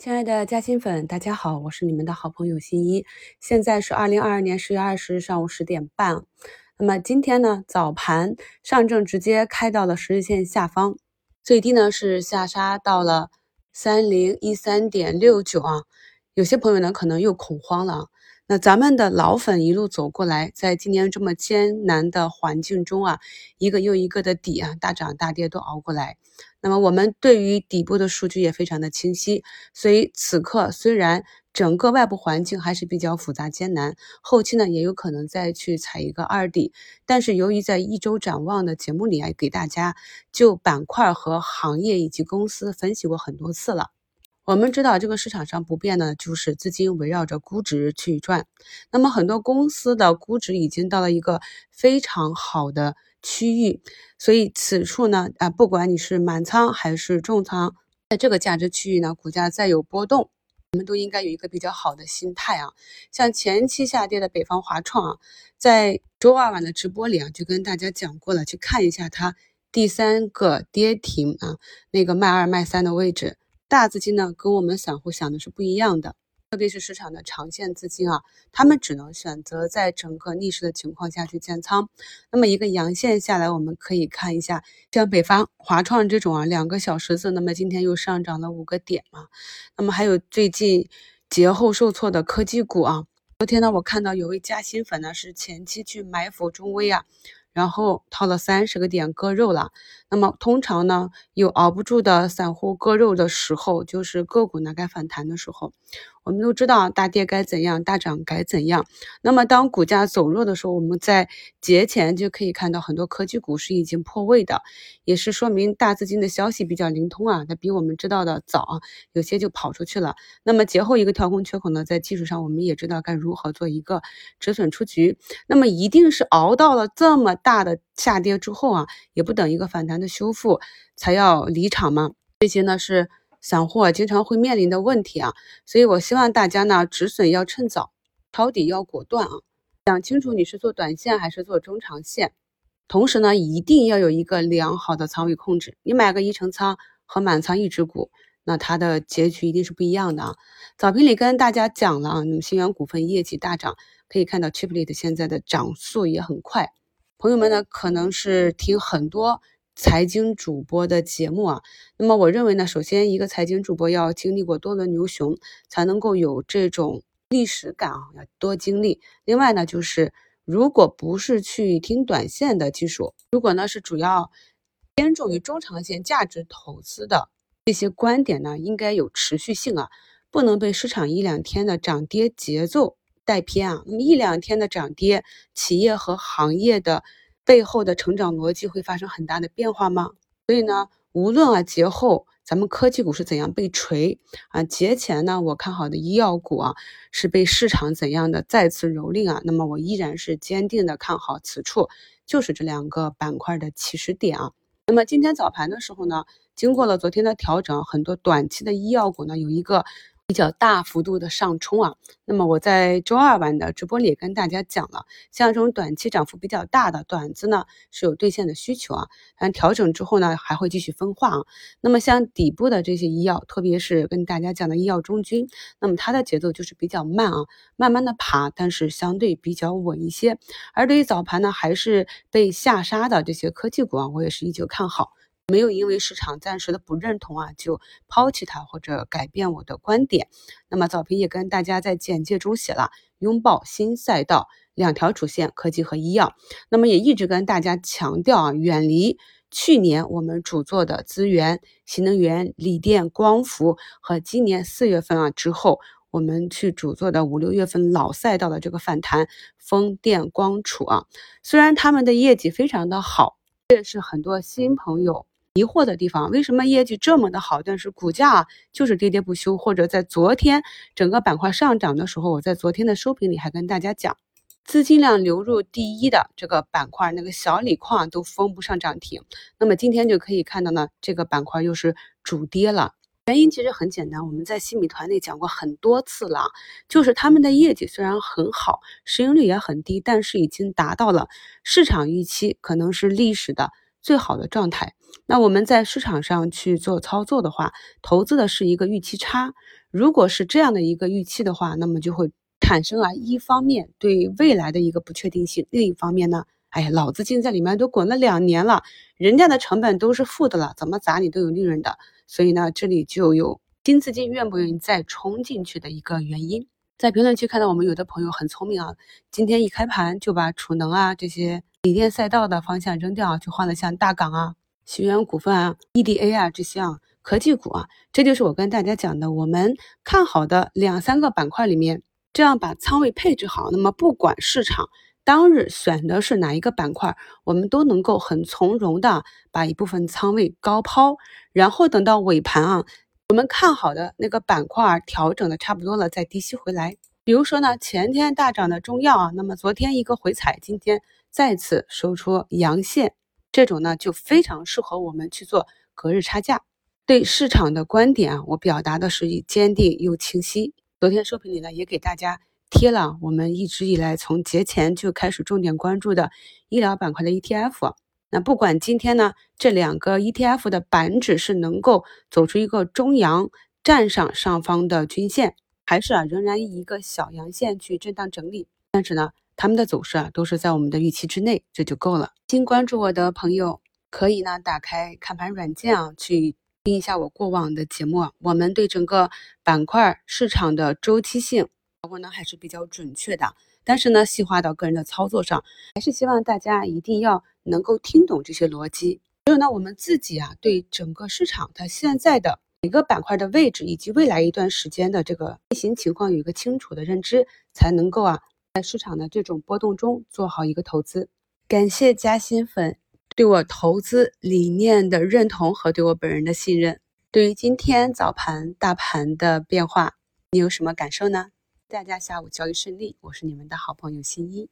亲爱的嘉兴粉，大家好，我是你们的好朋友新一。现在是二零二二年十月二十日上午十点半。那么今天呢，早盘上证直接开到了十日线下方，最低呢是下杀到了三零一三点六九啊。有些朋友呢可能又恐慌了。那咱们的老粉一路走过来，在今年这么艰难的环境中啊，一个又一个的底啊，大涨大跌都熬过来。那么我们对于底部的数据也非常的清晰，所以此刻虽然整个外部环境还是比较复杂艰难，后期呢也有可能再去踩一个二底，但是由于在一周展望的节目里啊，给大家就板块和行业以及公司分析过很多次了。我们知道这个市场上不变的就是资金围绕着估值去转，那么很多公司的估值已经到了一个非常好的。区域，所以此处呢，啊，不管你是满仓还是重仓，在这个价值区域呢，股价再有波动，我们都应该有一个比较好的心态啊。像前期下跌的北方华创啊，在周二晚的直播里啊，就跟大家讲过了，去看一下它第三个跌停啊，那个卖二卖三的位置，大资金呢跟我们散户想的是不一样的。特别是市场的长线资金啊，他们只能选择在整个逆势的情况下去建仓。那么一个阳线下来，我们可以看一下，像北方华创这种啊，两个小十字，那么今天又上涨了五个点嘛。那么还有最近节后受挫的科技股啊，昨天呢，我看到有位嘉兴粉呢是前期去埋伏中微啊。然后套了三十个点割肉了，那么通常呢，有熬不住的散户割肉的时候，就是个股呢该反弹的时候。我们都知道大跌该怎样，大涨该怎样。那么当股价走弱的时候，我们在节前就可以看到很多科技股是已经破位的，也是说明大资金的消息比较灵通啊，它比我们知道的早啊，有些就跑出去了。那么节后一个跳空缺口呢，在技术上我们也知道该如何做一个止损出局。那么一定是熬到了这么大的下跌之后啊，也不等一个反弹的修复才要离场吗？这些呢是。散户啊，经常会面临的问题啊，所以我希望大家呢，止损要趁早，抄底要果断啊，想清楚你是做短线还是做中长线，同时呢，一定要有一个良好的仓位控制。你买个一成仓和满仓一只股，那它的结局一定是不一样的啊。早评里跟大家讲了啊，那么新源股份业绩大涨，可以看到 Chiplet 现在的涨速也很快。朋友们呢，可能是听很多。财经主播的节目啊，那么我认为呢，首先一个财经主播要经历过多轮牛熊，才能够有这种历史感啊，要多经历。另外呢，就是如果不是去听短线的技术，如果呢是主要偏重于中长线价值投资的这些观点呢，应该有持续性啊，不能被市场一两天的涨跌节奏带偏啊。那么一两天的涨跌，企业和行业的。背后的成长逻辑会发生很大的变化吗？所以呢，无论啊节后咱们科技股是怎样被锤啊，节前呢我看好的医药股啊是被市场怎样的再次蹂躏啊，那么我依然是坚定的看好此处就是这两个板块的起始点啊。那么今天早盘的时候呢，经过了昨天的调整，很多短期的医药股呢有一个。比较大幅度的上冲啊，那么我在周二晚的直播里也跟大家讲了，像这种短期涨幅比较大的短子呢，是有兑现的需求啊，但调整之后呢，还会继续分化啊。那么像底部的这些医药，特别是跟大家讲的医药中军，那么它的节奏就是比较慢啊，慢慢的爬，但是相对比较稳一些。而对于早盘呢，还是被下杀的这些科技股啊，我也是依旧看好。没有因为市场暂时的不认同啊，就抛弃它或者改变我的观点。那么早评也跟大家在简介中写了拥抱新赛道，两条主线，科技和医药。那么也一直跟大家强调啊，远离去年我们主做的资源、新能源、锂电、光伏和今年四月份啊之后我们去主做的五六月份老赛道的这个反弹，风电、光储啊。虽然他们的业绩非常的好，这是很多新朋友。疑惑的地方，为什么业绩这么的好，但是股价就是跌跌不休？或者在昨天整个板块上涨的时候，我在昨天的收评里还跟大家讲，资金量流入第一的这个板块，那个小锂矿都封不上涨停。那么今天就可以看到呢，这个板块又是主跌了。原因其实很简单，我们在新米团内讲过很多次了，就是他们的业绩虽然很好，市盈率也很低，但是已经达到了市场预期，可能是历史的。最好的状态。那我们在市场上去做操作的话，投资的是一个预期差。如果是这样的一个预期的话，那么就会产生啊，一方面对未来的一个不确定性，另一方面呢，哎呀，老资金在里面都滚了两年了，人家的成本都是负的了，怎么砸你都有利润的。所以呢，这里就有新资金愿不愿意再冲进去的一个原因。在评论区看到我们有的朋友很聪明啊，今天一开盘就把储能啊这些锂电赛道的方向扔掉，就换了像大港啊。鑫源股份啊，EDA 啊这些啊科技股啊，这就是我跟大家讲的，我们看好的两三个板块里面，这样把仓位配置好，那么不管市场当日选的是哪一个板块，我们都能够很从容的把一部分仓位高抛，然后等到尾盘啊，我们看好的那个板块调整的差不多了，再低吸回来。比如说呢，前天大涨的中药啊，那么昨天一个回踩，今天再次收出阳线。这种呢就非常适合我们去做隔日差价。对市场的观点啊，我表达的是以坚定又清晰。昨天收评里呢也给大家贴了我们一直以来从节前就开始重点关注的医疗板块的 ETF。那不管今天呢这两个 ETF 的板指是能够走出一个中阳站上上方的均线，还是啊仍然以一个小阳线去震荡整理，但是呢。他们的走势啊，都是在我们的预期之内，这就够了。新关注我的朋友，可以呢打开看盘软件啊，去听一下我过往的节目。我们对整个板块市场的周期性包括呢还是比较准确的，但是呢细化到个人的操作上，还是希望大家一定要能够听懂这些逻辑。还有呢，我们自己啊对整个市场它现在的每个板块的位置以及未来一段时间的这个运行情况有一个清楚的认知，才能够啊。在市场的这种波动中做好一个投资，感谢加新粉对我投资理念的认同和对我本人的信任。对于今天早盘大盘的变化，你有什么感受呢？大家下午交易顺利，我是你们的好朋友新一。